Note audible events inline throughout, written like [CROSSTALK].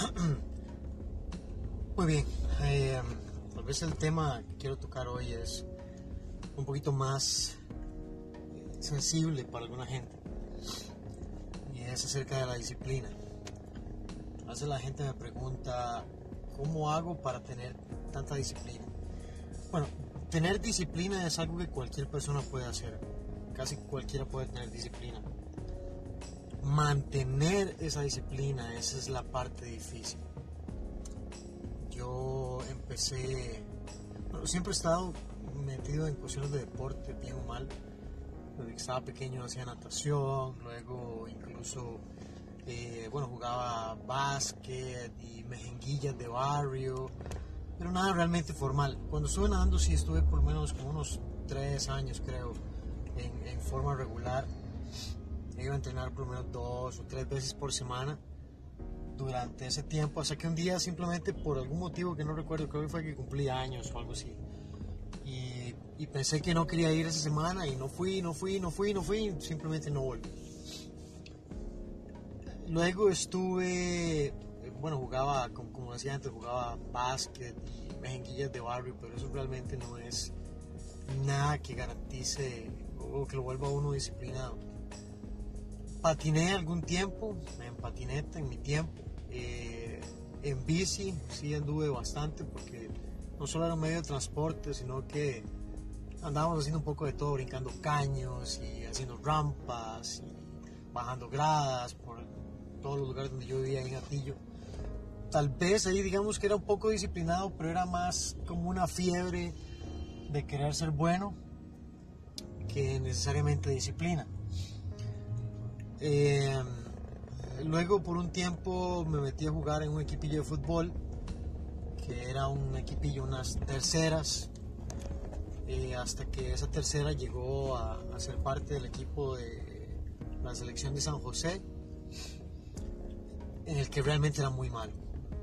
[CLEARS THROAT] Muy bien, eh, tal vez el tema que quiero tocar hoy es un poquito más sensible para alguna gente y es acerca de la disciplina. A veces la gente me pregunta, ¿cómo hago para tener tanta disciplina? Bueno, tener disciplina es algo que cualquier persona puede hacer, casi cualquiera puede tener disciplina. Mantener esa disciplina, esa es la parte difícil. Yo empecé, bueno, siempre he estado metido en cuestiones de deporte, bien o mal. Desde que estaba pequeño hacía natación, luego incluso, eh, bueno, jugaba básquet y mejenguillas de barrio, pero nada realmente formal. Cuando estuve nadando sí estuve por menos como unos tres años creo en forma regular. Iba a entrenar por lo menos dos o tres veces por semana durante ese tiempo, hasta que un día simplemente por algún motivo que no recuerdo, creo que fue que cumplí años o algo así. Y, y, pensé que no quería ir esa semana y no fui, no fui, no fui, no fui, simplemente no volví. Luego estuve, bueno, jugaba, como, como decía antes, jugaba básquet mejenguillas de barrio, pero eso realmente no es nada que garantice o que lo vuelva uno disciplinado. Patiné algún tiempo, en patineta en mi tiempo, eh, en bici sí anduve bastante porque no solo era un medio de transporte, sino que andábamos haciendo un poco de todo, brincando caños y haciendo rampas y bajando gradas por todos los lugares donde yo vivía en Atillo. Tal vez ahí digamos que era un poco disciplinado, pero era más como una fiebre de querer ser bueno que necesariamente disciplina. Eh, luego por un tiempo me metí a jugar en un equipillo de fútbol, que era un equipillo, unas terceras, eh, hasta que esa tercera llegó a, ser parte del equipo de la selección de San José, en el que realmente era muy malo,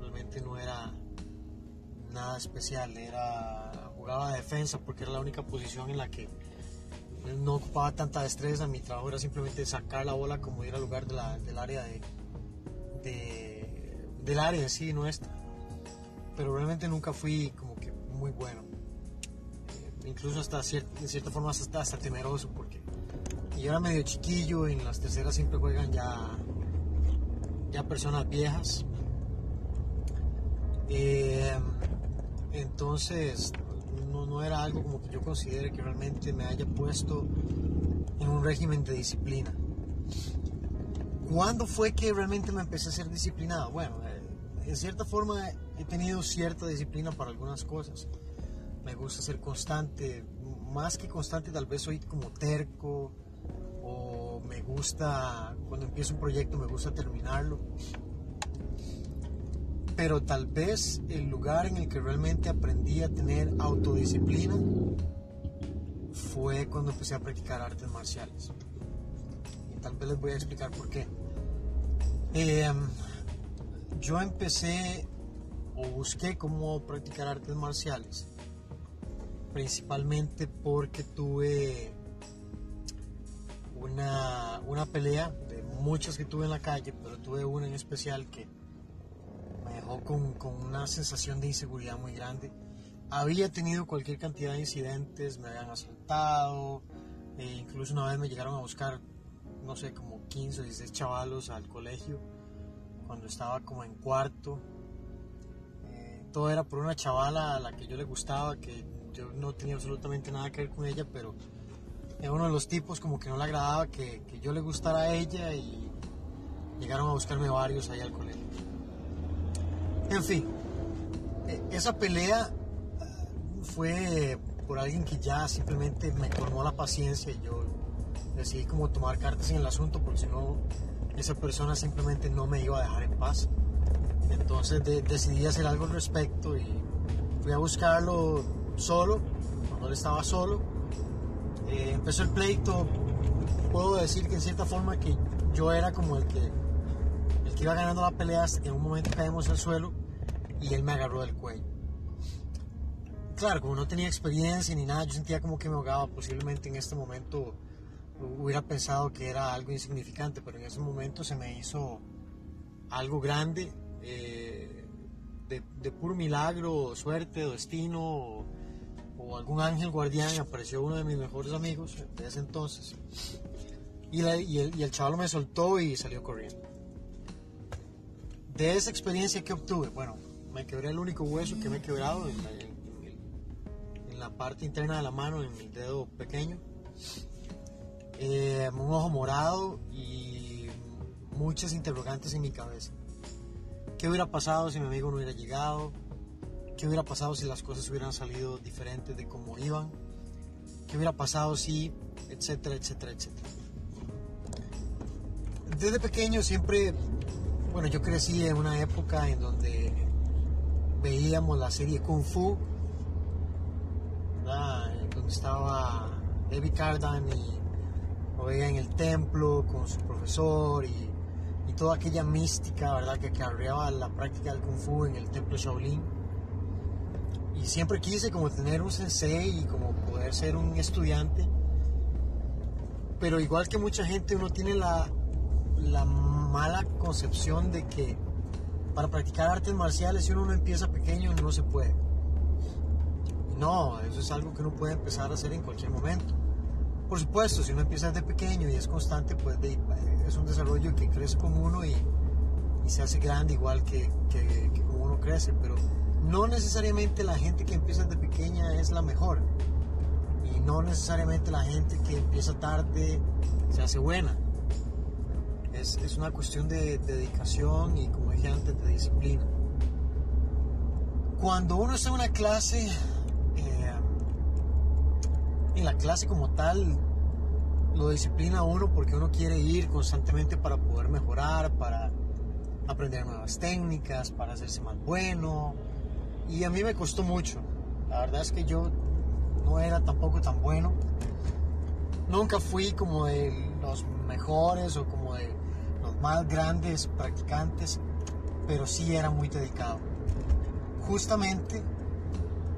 realmente no era nada especial, era jugaba defensa porque era la única posición en la que no ocupaba tanta destreza, mi trabajo era simplemente sacar la bola como ir al lugar del área de, de, del área en sí nuestra. Pero realmente nunca fui como que muy bueno. Eh, incluso hasta de cierta forma hasta, temeroso porque yo era medio chiquillo, en las terceras siempre juegan ya, ya personas viejas. Eh, entonces no, no, era algo como que yo considere que realmente me haya puesto en un régimen de disciplina. ¿Cuándo fue que realmente me empecé a ser disciplinado? Bueno, eh, en cierta forma he tenido cierta disciplina para algunas cosas. Me gusta ser constante, más que constante tal vez soy como terco o me gusta, cuando empiezo un proyecto me gusta terminarlo pero tal vez el lugar en el que realmente aprendí a tener autodisciplina fue cuando empecé a practicar artes marciales. Y tal vez les voy a explicar por qué. Eh, yo empecé o busqué cómo practicar artes marciales, principalmente porque tuve una, una pelea de muchas que tuve en la calle, pero tuve una en especial que con, una sensación de inseguridad muy grande. Había tenido cualquier cantidad de incidentes, me habían asaltado, e incluso una vez me llegaron a buscar, no sé, como 15 o 16 chavalos al colegio, cuando estaba como en cuarto. Eh, todo era por una chavala a la que yo le gustaba, que yo no tenía absolutamente nada que ver con ella, pero era uno de los tipos como que no le agradaba que, que yo le gustara a ella y llegaron a buscarme varios ahí al colegio. En fin, esa pelea fue por alguien que ya simplemente me colmó la paciencia y yo decidí como tomar cartas en el asunto porque si no esa persona simplemente no me iba a dejar en paz. Entonces de, decidí hacer algo al respecto y fui a buscarlo solo, cuando él estaba solo. Eh, empezó el pleito, puedo decir que en cierta forma que yo era como el que iba ganando la pelea hasta que en un momento caemos al suelo y él me agarró del cuello. Claro, como no tenía experiencia ni nada, yo sentía como que me ahogaba. Posiblemente en este momento hubiera pensado que era algo insignificante, pero en ese momento se me hizo algo grande. Eh, de, puro milagro, suerte, destino o, o, algún ángel guardián apareció uno de mis mejores amigos de ese entonces y, y, el, y el chaval me soltó y salió corriendo. De esa experiencia que obtuve, bueno, me quebré el único hueso que me he quebrado en la, parte interna de la mano, en el dedo pequeño. Eh, un ojo morado y muchas interrogantes en mi cabeza. ¿Qué hubiera pasado si mi amigo no hubiera llegado? ¿Qué hubiera pasado si las cosas hubieran salido diferentes de como iban? ¿Qué hubiera pasado si, etcétera, etcétera, etcétera? Desde pequeño siempre, bueno, yo crecí en una época en donde veíamos la serie Kung Fu, donde estaba David Cardan y lo veía en el templo con su profesor y toda aquella mística, ¿verdad?, que acarreaba la práctica del Kung Fu en el templo Shaolin. Y siempre quise como tener un sensei y como poder ser un estudiante. Pero igual que mucha gente, uno tiene la, la mala concepción de que para practicar artes marciales, si uno no empieza pequeño, no se puede. No, eso es algo que uno puede empezar a hacer en cualquier momento. Por supuesto, si uno empieza desde pequeño y es constante, pues es un desarrollo que crece con uno y, se hace grande igual que, como uno crece, pero no necesariamente la gente que empieza desde pequeña es la mejor y no necesariamente la gente que empieza tarde se hace buena. Es, es una cuestión de, dedicación y como dije antes, de disciplina. Cuando uno está en una clase, en la clase como tal lo disciplina uno porque uno quiere ir constantemente para poder mejorar, para aprender nuevas técnicas, para hacerse más bueno. Y a mí me costó mucho. La verdad es que yo no era tampoco tan bueno. Nunca fui como de los mejores o como de más grandes practicantes, pero sí era muy dedicado. Justamente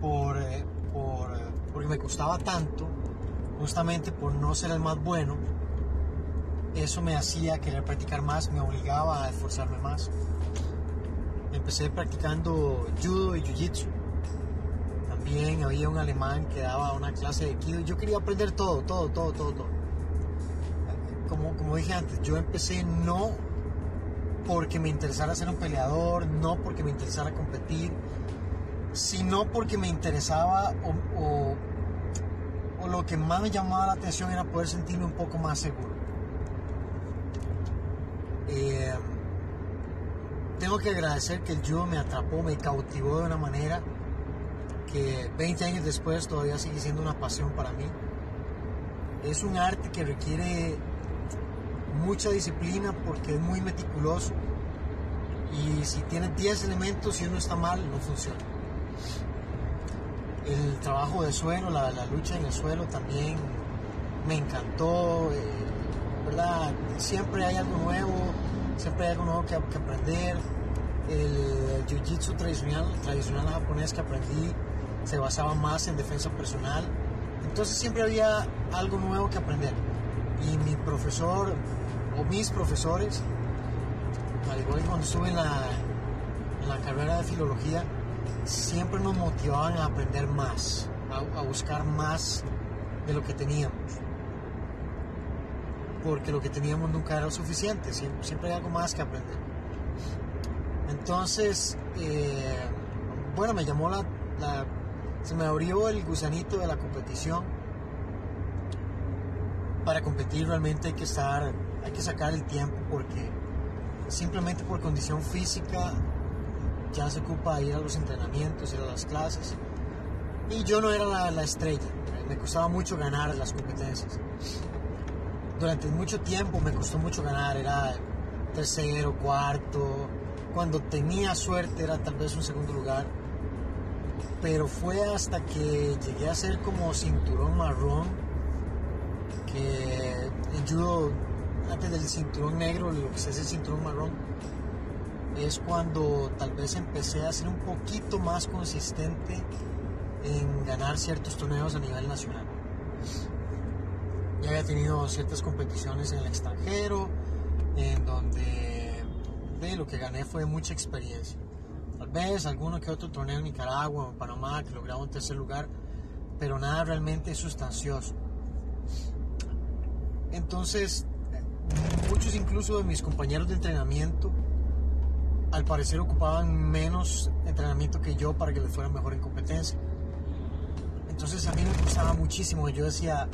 por, eh, por eh, porque me costaba tanto, justamente por no ser el más bueno, eso me hacía querer practicar más, me obligaba a esforzarme más. Empecé practicando judo y jiu-jitsu. También había un alemán que daba una clase de kido. Yo quería aprender todo, todo, todo, todo, todo. Como, como dije antes, yo empecé no porque me interesara ser un peleador, no porque me interesara competir, sino porque me interesaba o, lo que más me llamaba la atención era poder sentirme un poco más seguro. Eh, tengo que agradecer que el judo me atrapó, me cautivó de una manera que 20 años después todavía sigue siendo una pasión para mí. Es un arte que requiere mucha disciplina porque es muy meticuloso y si tiene 10 elementos y uno está mal, no funciona el trabajo de suelo, la, lucha en el suelo también me encantó, eh, ¿verdad? Siempre hay algo nuevo, siempre hay algo nuevo que, aprender. El jiu-jitsu tradicional, tradicional japonés que aprendí se basaba más en defensa personal. Entonces siempre había algo nuevo que aprender. Y mi profesor, mis profesores, al igual cuando estuve en la, la carrera de filología, siempre nos motivaban a aprender más, a, buscar más de lo que teníamos. Porque lo que teníamos nunca era suficiente, siempre, hay algo más que aprender. Entonces, eh, bueno, me llamó la, se me abrió el gusanito de la competición. Para competir realmente hay que estar, hay que sacar el tiempo porque simplemente por condición física ya se ocupa ir a los entrenamientos, ir a las clases. Y yo no era la, estrella, me costaba mucho ganar las competencias. Durante mucho tiempo me costó mucho ganar, era tercero, cuarto, cuando tenía suerte era tal vez un segundo lugar. Pero fue hasta que llegué a ser como cinturón marrón, que en judo, del cinturón negro, lo que se hace el cinturón marrón, es cuando tal vez empecé a ser un poquito más consistente en ganar ciertos torneos a nivel nacional. Ya había tenido ciertas competiciones en el extranjero, en donde de lo que gané fue mucha experiencia. Tal vez alguno que otro torneo en Nicaragua o en Panamá que lograba un tercer lugar, pero nada realmente sustancioso. Entonces, muchos incluso de mis compañeros de entrenamiento al parecer ocupaban menos entrenamiento que yo para que les fuera mejor en competencia. Entonces a mí me gustaba muchísimo. Yo decía,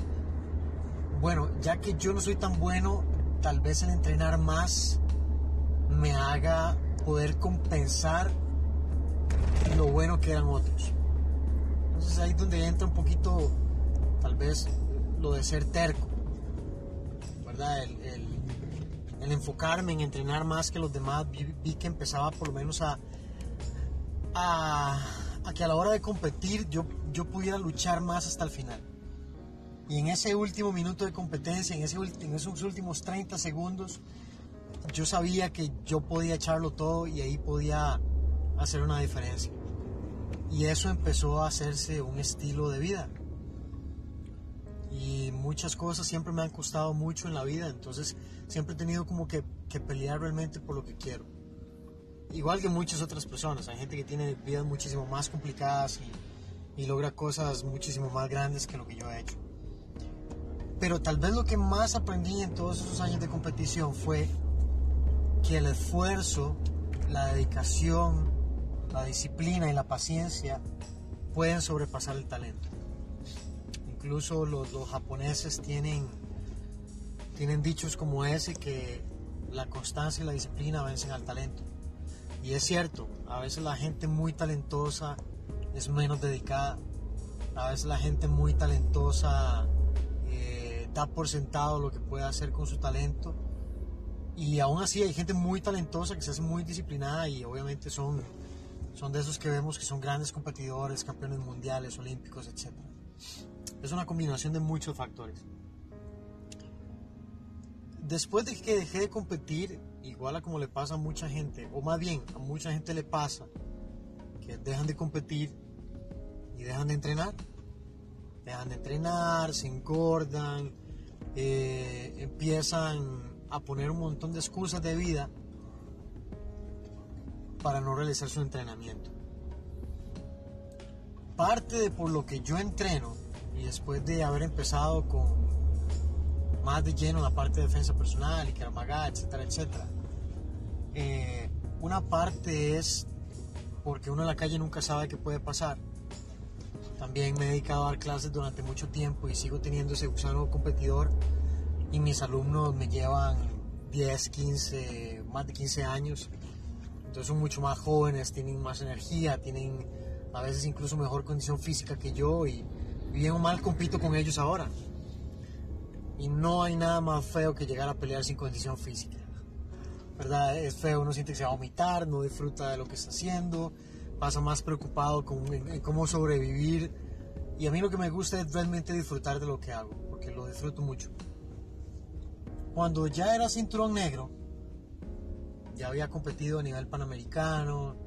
bueno, ya que yo no soy tan bueno, tal vez el entrenar más me haga poder compensar lo bueno que eran otros. Entonces ahí es donde entra un poquito, tal vez, lo de ser terco, El, enfocarme en entrenar más que los demás, vi, que empezaba por lo menos a, que a la hora de competir yo, yo pudiera luchar más hasta el final. Y en ese último minuto de competencia, en, en esos últimos 30 segundos, yo sabía que yo podía echarlo todo y ahí podía hacer una diferencia. Y eso empezó a hacerse un estilo de vida. Y muchas cosas siempre me han costado mucho en la vida, entonces siempre he tenido como que, que pelear realmente por lo que quiero. Igual que muchas otras personas, hay gente que tiene vidas muchísimo más complicadas y, y logra cosas muchísimo más grandes que lo que yo he hecho. Pero tal vez lo que más aprendí en todos esos años de competición fue que el esfuerzo, la dedicación, la disciplina y la paciencia pueden sobrepasar el talento. Incluso los, japoneses tienen, tienen dichos como ese que la constancia y la disciplina vencen al talento. Y es cierto, a veces la gente muy talentosa es menos dedicada, a veces la gente muy talentosa eh, da por sentado lo que puede hacer con su talento y aún así hay gente muy talentosa que se hace muy disciplinada y obviamente son, son de esos que vemos que son grandes competidores, campeones mundiales, olímpicos, etc. Es una combinación de muchos factores. Después de que dejé de competir, igual a como le pasa a mucha gente, o más bien a mucha gente le pasa, que dejan de competir y dejan de entrenar. Dejan de entrenar, se engordan, eh, empiezan a poner un montón de excusas de vida para no realizar su entrenamiento. Parte de por lo que yo entreno y después de haber empezado con más de lleno la parte de defensa personal y etcétera, etcétera, eh, una parte es porque uno en la calle nunca sabe qué puede pasar. También me he dedicado a dar clases durante mucho tiempo y sigo teniendo ese gusano competidor y mis alumnos me llevan 10, 15, más de 15 años. Entonces son mucho más jóvenes, tienen más energía, tienen a veces incluso mejor condición física que yo y bien o mal compito con ellos ahora. Y no hay nada más feo que llegar a pelear sin condición física. ¿Verdad? Es feo, uno siente que se va a vomitar, no disfruta de lo que está haciendo, pasa más preocupado con, cómo sobrevivir. Y a mí lo que me gusta es realmente disfrutar de lo que hago, porque lo disfruto mucho. Cuando ya era cinturón negro, ya había competido a nivel panamericano,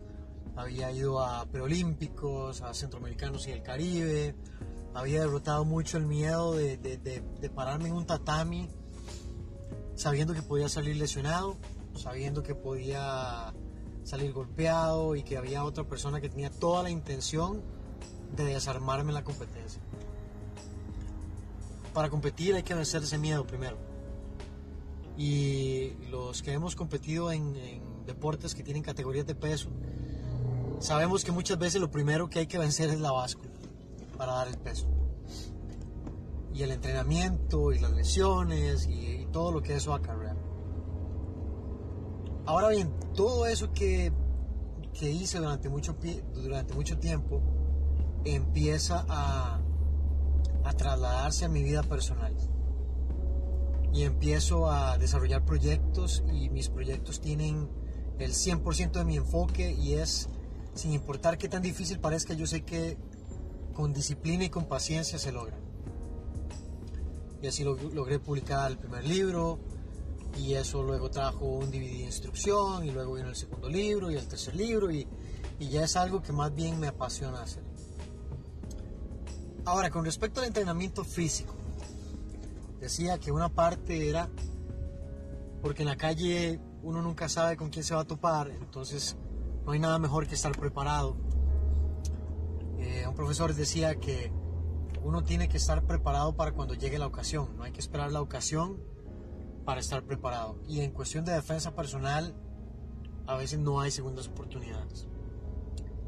había ido a preolímpicos, a centroamericanos y el Caribe, había derrotado mucho el miedo de, pararme en un tatami sabiendo que podía salir lesionado, sabiendo que podía salir golpeado y que había otra persona que tenía toda la intención de desarmarme en la competencia. Para competir hay que vencer ese miedo primero y los que hemos competido en, deportes que tienen categorías de peso, sabemos que muchas veces lo primero que hay que vencer es la báscula para dar el peso. Y el entrenamiento y las lesiones y, todo lo que eso acarrea. Ahora bien, todo eso que, que hice durante mucho, durante mucho tiempo empieza a, a trasladarse a mi vida personal y empiezo a desarrollar proyectos y mis proyectos tienen el 100% de mi enfoque y es, sin importar qué tan difícil parezca, yo sé que con disciplina y con paciencia se logra. Y así logré publicar el primer libro y eso luego trajo un DVD de instrucción y luego vino el segundo libro y el tercer libro y, y ya es algo que más bien me apasiona hacer. Ahora, con respecto al entrenamiento físico, decía que una parte era porque en la calle uno nunca sabe con quién se va a topar, entonces no hay nada mejor que estar preparado. Eh, un profesor decía que uno tiene que estar preparado para cuando llegue la ocasión, no hay que esperar la ocasión para estar preparado. Y en cuestión de defensa personal, a veces no hay segundas oportunidades.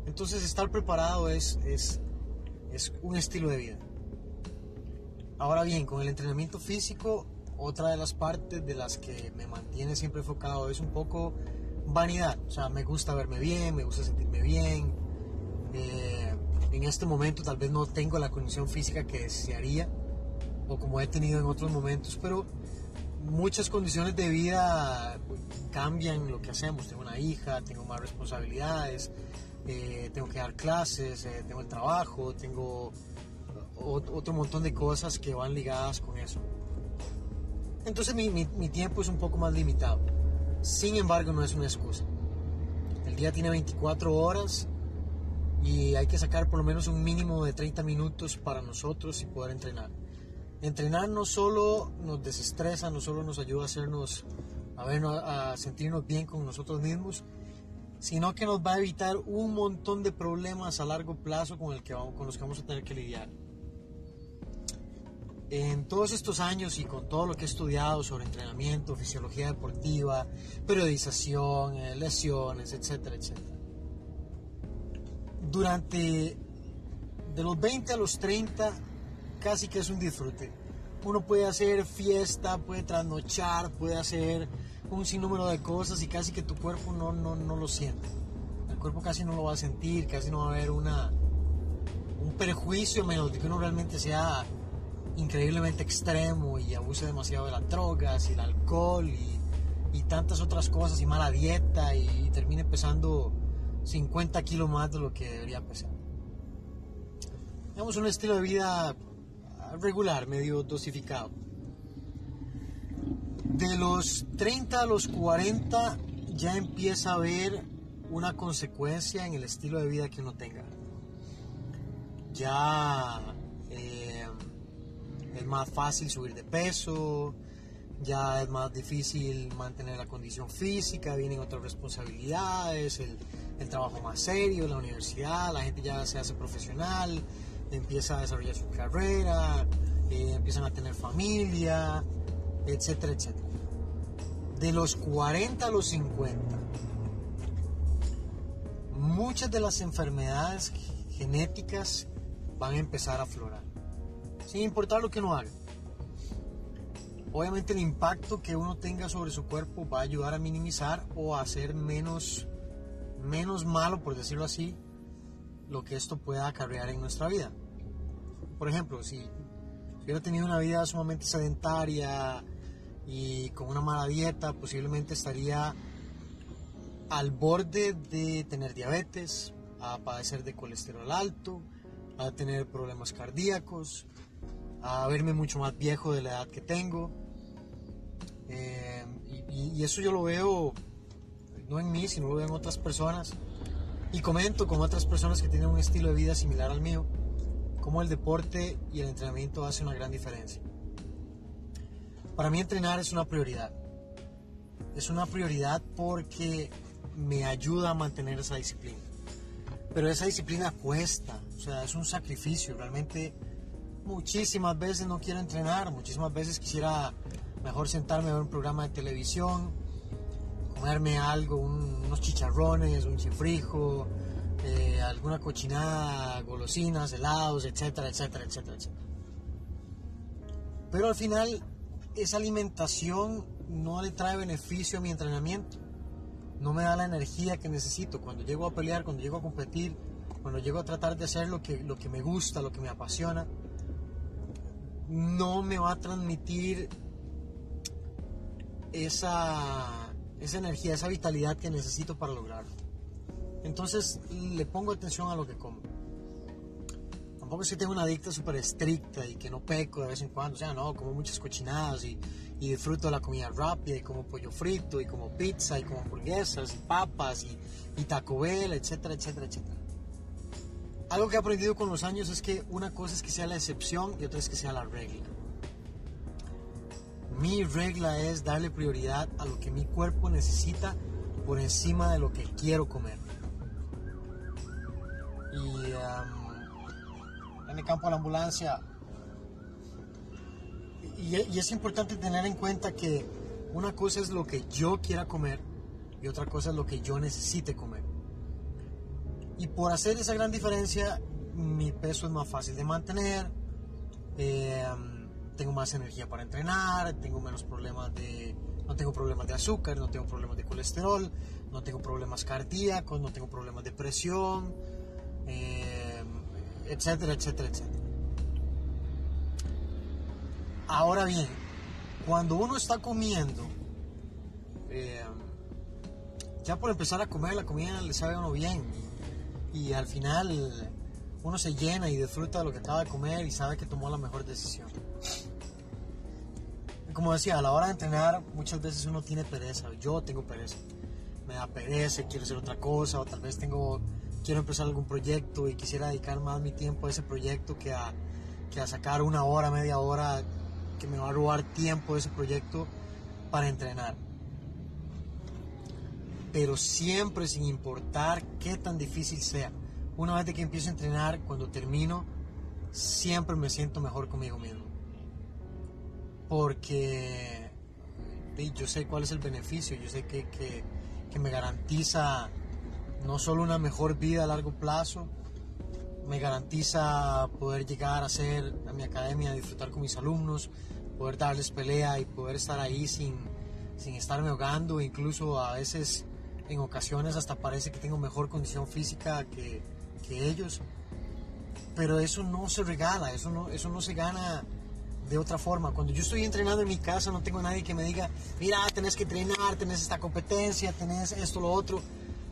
Entonces estar preparado es, es, es un estilo de vida. Ahora bien, con el entrenamiento físico, otra de las partes de las que me mantiene siempre enfocado es un poco vanidad. O sea, me gusta verme bien, me gusta sentirme bien. Eh, en este momento tal vez no tengo la condición física que desearía o como he tenido en otros momentos, pero muchas condiciones de vida cambian lo que hacemos. Tengo una hija, tengo más responsabilidades, eh, tengo que dar clases, eh, tengo el trabajo, tengo otro montón de cosas que van ligadas con eso. Entonces mi, mi, tiempo es un poco más limitado. Sin embargo, no es una excusa. El día tiene 24 horas y hay que sacar por lo menos un mínimo de 30 minutos para nosotros y poder entrenar. Entrenar no solo nos desestresa, no solo nos ayuda a hacernos, a, a sentirnos bien con nosotros mismos, sino que nos va a evitar un montón de problemas a largo plazo con, el que vamos, con los que vamos a tener que lidiar. En todos estos años y con todo lo que he estudiado sobre entrenamiento, fisiología deportiva, periodización, eh, lesiones, etcétera, etcétera. Durante de los 20 a los 30 casi que es un disfrute. Uno puede hacer fiesta, puede trasnochar, puede hacer un sinnúmero de cosas y casi que tu cuerpo no, no, no lo siente. El cuerpo casi no lo va a sentir, casi no va a haber una, un perjuicio menos de que uno realmente sea increíblemente extremo y abuse demasiado de las drogas y el alcohol y, tantas otras cosas y mala dieta y, y termine pesando 50 kilos más de lo que debería pesar. Tenemos un estilo de vida regular, medio dosificado. De los 30 a los 40 ya empieza a haber una consecuencia en el estilo de vida que uno tenga. Ya eh, es más fácil subir de peso, ya es más difícil mantener la condición física, vienen otras responsabilidades, el, trabajo más serio, la universidad, la gente ya se hace profesional, empieza a desarrollar su carrera, eh, empiezan a tener familia, etcétera, etcétera. De los 40 a los 50, muchas de las enfermedades genéticas van a empezar a aflorar, sin importar lo que uno haga. Obviamente el impacto que uno tenga sobre su cuerpo va a ayudar a minimizar o a hacer menos, menos malo, por decirlo así, lo que esto pueda acarrear en nuestra vida. Por ejemplo, si hubiera tenido una vida sumamente sedentaria y con una mala dieta, posiblemente estaría al borde de tener diabetes, a padecer de colesterol alto, a tener problemas cardíacos, a verme mucho más viejo de la edad que tengo. Eh, y, y, eso yo lo veo no en mí, sino lo veo en otras personas. Y comento con otras personas que tienen un estilo de vida similar al mío cómo el deporte y el entrenamiento hacen una gran diferencia. Para mí entrenar es una prioridad. Es una prioridad porque me ayuda a mantener esa disciplina. Pero esa disciplina cuesta, o sea, es un sacrificio. Realmente muchísimas veces no quiero entrenar, muchísimas veces quisiera mejor sentarme a ver un programa de televisión, comerme algo, unos chicharrones, un chifrijo, eh, alguna cochinada, golosinas, helados, etcétera, etcétera, etcétera, etcétera. Pero al final esa alimentación no le trae beneficio a mi entrenamiento. No me da la energía que necesito cuando llego a pelear, cuando llego a competir, cuando llego a tratar de hacer lo que, lo que me gusta, lo que me apasiona. No me va a transmitir esa, esa energía, esa vitalidad que necesito para lograrlo. Entonces le pongo atención a lo que como. Tampoco es que una dieta súper estricta y que no peco de vez en cuando. O sea, no, como muchas cochinadas y, disfruto de la comida rápida y como pollo frito y como pizza y como hamburguesas y papas y, y Taco Bell, etcétera, etcétera, etcétera. Algo que he aprendido con los años es que una cosa es que sea la excepción y otra es que sea la regla. Mi regla es darle prioridad a lo que mi cuerpo necesita por encima de lo que quiero comer. y en el campo de la ambulancia. Y, y es importante tener en cuenta que una cosa es lo que yo quiera comer y otra cosa es lo que yo necesite comer. Y por hacer esa gran diferencia, mi peso es más fácil de mantener, eh, tengo más energía para entrenar, tengo menos problemas de, no tengo problemas de azúcar, no tengo problemas de colesterol, no tengo problemas cardíacos, no tengo problemas de presión, eh, etcétera, etcétera, etcétera. Ahora bien, cuando uno está comiendo, eh, ya por empezar a comer la comida le sabe a uno bien y al final uno se llena y disfruta de lo que acaba de comer y sabe que tomó la mejor decisión. Como decía, a la hora de entrenar muchas veces uno tiene pereza, yo tengo pereza, me da pereza, quiero hacer otra cosa o tal vez tengo, quiero empezar algún proyecto y quisiera dedicar más mi tiempo a ese proyecto que a, que a sacar una hora, media hora que me va a robar tiempo ese proyecto para entrenar. Pero siempre sin importar qué tan difícil sea una vez que empiezo a entrenar, cuando termino, siempre me siento mejor conmigo mismo. Porque yo sé cuál es el beneficio, yo sé que, que, me garantiza no solo una mejor vida a largo plazo, me garantiza poder llegar a ser a mi academia, disfrutar con mis alumnos, poder darles pelea y poder estar ahí sin, sin estarme ahogando, incluso a veces en ocasiones hasta parece que tengo mejor condición física que, que ellos. Pero eso no se regala, eso no, eso no se gana de otra forma. Cuando yo estoy entrenando en mi casa no tengo a nadie que me diga, mira, tenés que entrenar, tenés esta competencia, tenés esto, lo otro.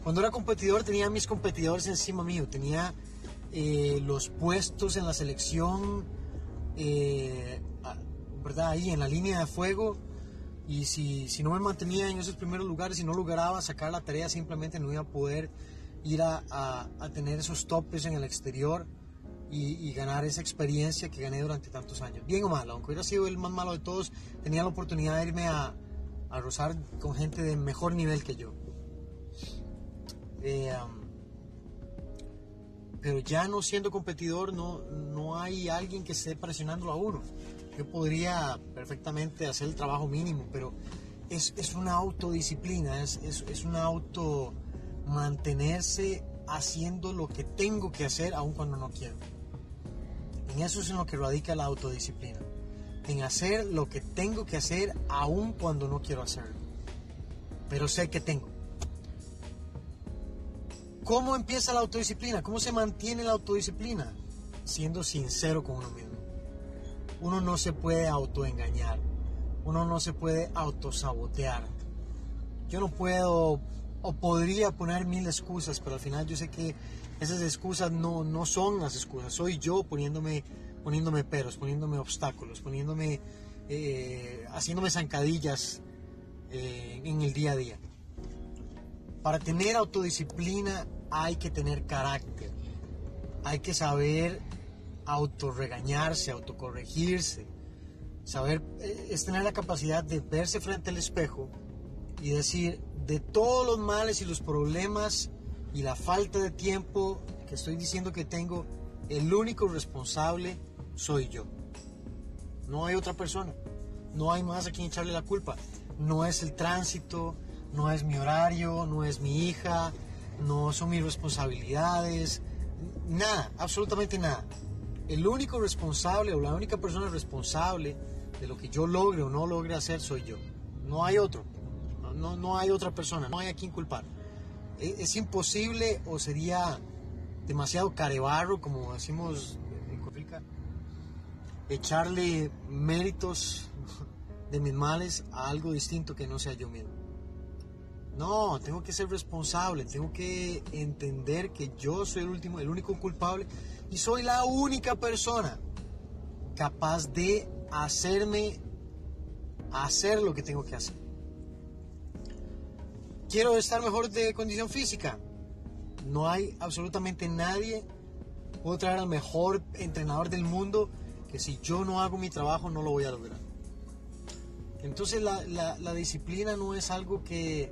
Cuando era competidor tenía mis competidores encima mío, tenía eh, los puestos en la selección, eh, ¿verdad? Ahí en la línea de fuego. Y si, si no me mantenía en esos primeros lugares y no lograba sacar la tarea, simplemente no iba a poder ir a, a, tener esos topes en el exterior y, ganar esa experiencia que gané durante tantos años. Bien o mal, aunque hubiera sido el más malo de todos, tenía la oportunidad de irme a, a rozar con gente de mejor nivel que yo. Eh, pero ya no siendo competidor, no, no hay alguien que esté presionando a uno. Yo podría perfectamente hacer el trabajo mínimo, pero es, es una autodisciplina, es, es, es una auto mantenerse haciendo lo que tengo que hacer aun cuando no quiero. En eso es en lo que radica la autodisciplina. En hacer lo que tengo que hacer aun cuando no quiero hacerlo. Pero sé que tengo. ¿Cómo empieza la autodisciplina? ¿Cómo se mantiene la autodisciplina? Siendo sincero con uno mismo. Uno no se puede autoengañar. Uno no se puede autosabotear. Yo no puedo o podría poner mil excusas, pero al final yo sé que esas excusas no, no son las excusas, soy yo poniéndome, poniéndome peros, poniéndome obstáculos, poniéndome, eh, haciéndome zancadillas eh, en el día a día. Para tener autodisciplina hay que tener carácter, hay que saber autorregañarse, autocorregirse, saber eh, es tener la capacidad de verse frente al espejo y decir, de todos los males y los problemas y la falta de tiempo que estoy diciendo que tengo, el único responsable soy yo. No hay otra persona. No hay más a quien echarle la culpa. No es el tránsito, no es mi horario, no es mi hija, no son mis responsabilidades. Nada, absolutamente nada. El único responsable o la única persona responsable de lo que yo logre o no logre hacer soy yo. No hay otro no, no hay otra persona, no hay a quien culpar. E, es, imposible o sería demasiado carebarro, como decimos en Costa echarle méritos de mis males a algo distinto que no sea yo mismo. No, tengo que ser responsable, tengo que entender que yo soy el último, el único culpable y soy la única persona capaz de hacerme hacer lo que tengo que hacer. Quiero estar mejor de condición física. No hay absolutamente nadie. Puedo traer al mejor entrenador del mundo que si yo no hago mi trabajo no lo voy a lograr. Entonces la, disciplina no es algo que,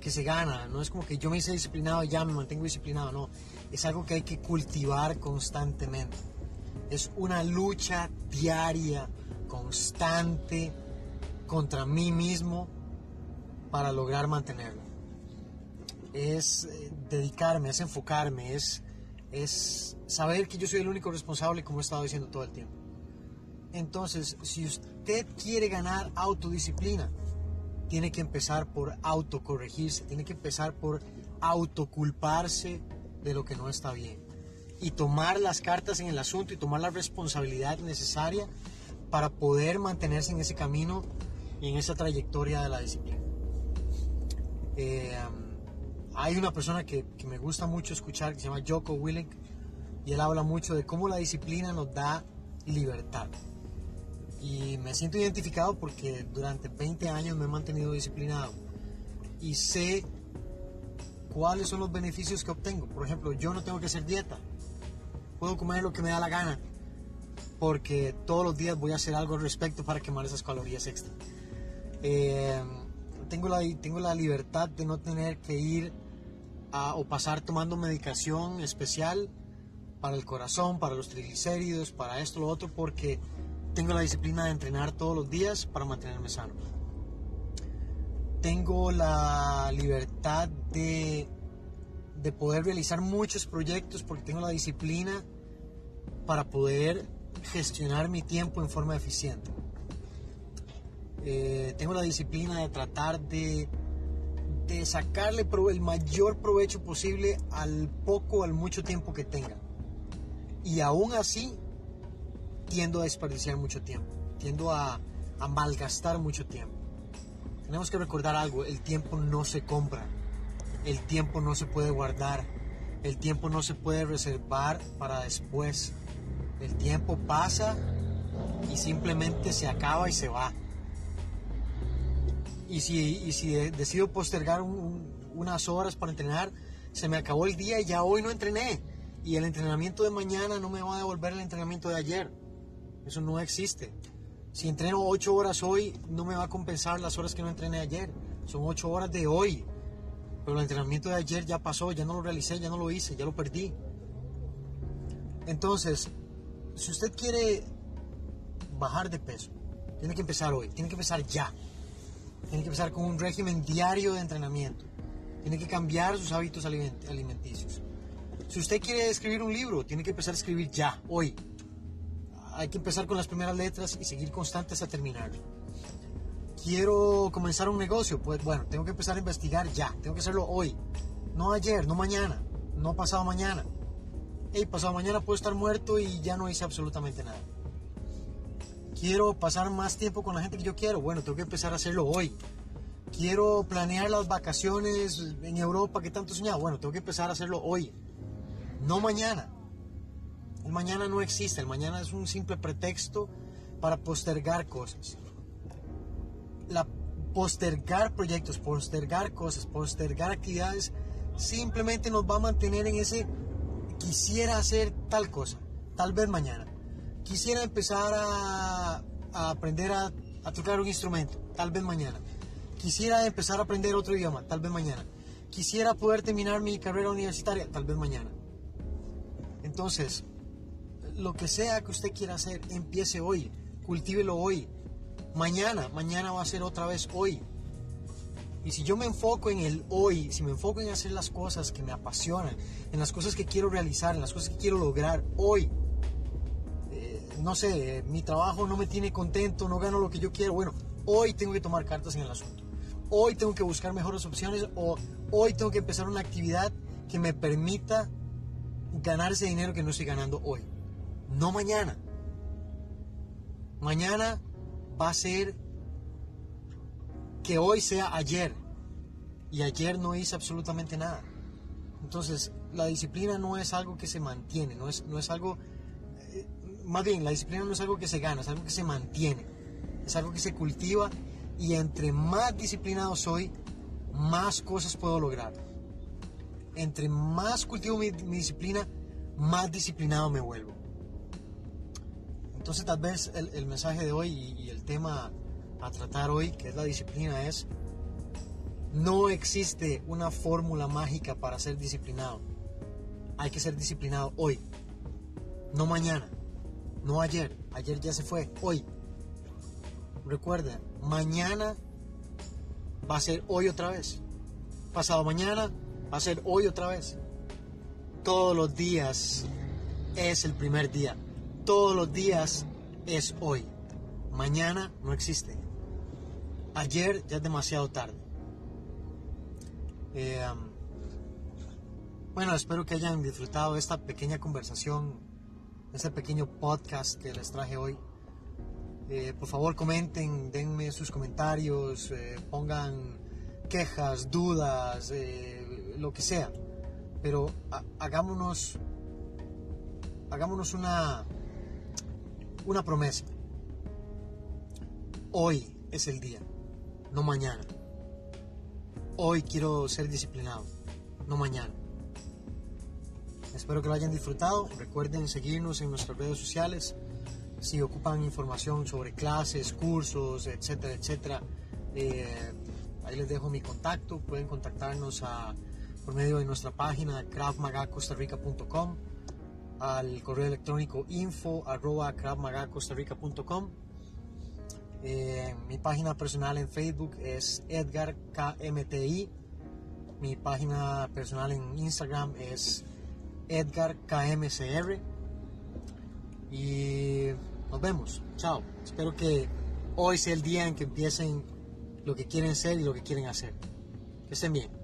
que se gana, no es como que yo me hice disciplinado ya me mantengo disciplinado, no, es algo que hay que cultivar constantemente. Es una lucha diaria, constante, contra mí mismo para lograr mantenerlo. Es eh, dedicarme, es enfocarme, es, es saber que yo soy el único responsable, como he estado diciendo todo el tiempo. Entonces, si usted quiere ganar autodisciplina, tiene que empezar por autocorregirse, tiene que empezar por autoculparse de lo que no está bien y tomar las cartas en el asunto y tomar la responsabilidad necesaria para poder mantenerse en ese camino y en esa trayectoria de la disciplina. Eh, hay una persona que, que, me gusta mucho escuchar que se llama Joko Willink y él habla mucho de cómo la disciplina nos da libertad. Y me siento identificado porque durante 20 años me he mantenido disciplinado y sé cuáles son los beneficios que obtengo. Por ejemplo, yo no tengo que hacer dieta. Puedo comer lo que me da la gana porque todos los días voy a hacer algo al respecto para quemar esas calorías extra. Eh, tengo, la, tengo la libertad de no tener que ir o pasar tomando medicación especial para el corazón, para los triglicéridos, para esto, lo otro, porque tengo la disciplina de entrenar todos los días para mantenerme sano. Tengo la libertad de, de poder realizar muchos proyectos porque tengo la disciplina para poder gestionar mi tiempo en forma eficiente. Eh, tengo la disciplina de tratar de, de sacarle el mayor provecho posible al poco, al mucho tiempo que tenga. Y aún así tiendo a desperdiciar mucho tiempo, tiendo a, a malgastar mucho tiempo. Tenemos que recordar algo, el tiempo no se compra, el tiempo no se puede guardar, el tiempo no se puede reservar para después. El tiempo pasa y simplemente se acaba y se va. Y si, y si decido postergar unas horas para entrenar, se me acabó el día y ya hoy no entrené. Y el entrenamiento de mañana no me va a devolver el entrenamiento de ayer. Eso no existe. Si entreno 8 horas hoy, no me va a compensar las horas que no entrené ayer. Son 8 horas de hoy. Pero el entrenamiento de ayer ya pasó, ya no lo realicé, ya no lo hice, ya lo perdí. Entonces, si usted quiere bajar de peso, tiene que empezar hoy, tiene que empezar ya. Tiene que empezar con un régimen diario de entrenamiento. Tiene que cambiar sus hábitos alimenticios. Si usted quiere escribir un libro, tiene que empezar a escribir ya, hoy hay que empezar con las primeras letras y seguir constantes hasta terminar. Quiero comenzar un negocio, pues bueno, tengo que empezar a investigar ya, tengo que hacerlo hoy, no ayer, no mañana, no pasado mañana. Hey, pasado mañana puedo estar muerto y ya no hice absolutamente nada. Quiero pasar más tiempo con la gente que yo quiero, bueno, tengo que empezar a hacerlo hoy. Quiero planear las vacaciones en Europa que tanto soñaba, bueno, tengo que empezar a hacerlo hoy, no mañana. Mañana no existe, el mañana es un simple pretexto para postergar cosas. La postergar proyectos, postergar cosas, postergar actividades, simplemente nos va a mantener en ese quisiera hacer tal cosa, tal vez mañana. Quisiera empezar a, aprender a, a tocar un instrumento, tal vez mañana. Quisiera empezar a aprender otro idioma, tal vez mañana. Quisiera poder terminar mi carrera universitaria, tal vez mañana. Entonces, lo que sea que usted quiera hacer, empiece hoy, cultívelo hoy. Mañana, mañana va a ser otra vez hoy. Y si yo me enfoco en el hoy, si me enfoco en hacer las cosas que me apasionan, en las cosas que quiero realizar, en las cosas que quiero lograr hoy, eh, no sé, mi trabajo no me tiene contento, no gano lo que yo quiero, bueno, hoy tengo que tomar cartas en el asunto. Hoy tengo que buscar mejores opciones o hoy tengo que empezar una actividad que me permita ganar ese dinero que no estoy ganando hoy no mañana. Mañana va a ser que hoy sea ayer y ayer no hice absolutamente nada. Entonces, la disciplina no es algo que se mantiene, no es, no es algo, eh, más bien, la disciplina no es algo que se gana, es algo que se mantiene, es algo que se cultiva y entre más disciplinado soy, más cosas puedo lograr. Entre más cultivo mi disciplina, más disciplinado me vuelvo. Entonces tal vez el, mensaje de hoy y, el tema a tratar hoy, que es la disciplina, es No existe una fórmula mágica para ser disciplinado. Hay que ser disciplinado hoy, no mañana, no ayer. Ayer ya se fue, hoy. Recuerda, mañana va a ser hoy otra vez. Pasado mañana va a ser hoy otra vez. Todos los días es el primer día. Todos los días es hoy. Mañana no existe. Ayer ya es demasiado tarde. Eh, bueno, espero que hayan disfrutado esta pequeña conversación, este pequeño podcast que les traje hoy. Eh, por favor comenten, denme sus comentarios, eh, pongan quejas, dudas, lo que sea. Pero hagámonos, hagámonos una, una promesa. Hoy es el día, no mañana. Hoy quiero ser disciplinado, no mañana. Espero que lo hayan disfrutado. Recuerden seguirnos en nuestras redes sociales. Si ocupan información sobre clases, cursos, etcétera, etcétera, eh, ahí les dejo mi contacto. Pueden contactarnos a, por medio de nuestra página cravmagacostarrica.com al correo electrónico info arroba cravmagacostarrica.com eh, mi página personal en Facebook es Edgar KMTI. Mi página personal en Instagram es Edgar KMCR. Y nos vemos. Chao. Espero que hoy sea el día en que empiecen lo que quieren ser y lo que quieren hacer. Que estén bien.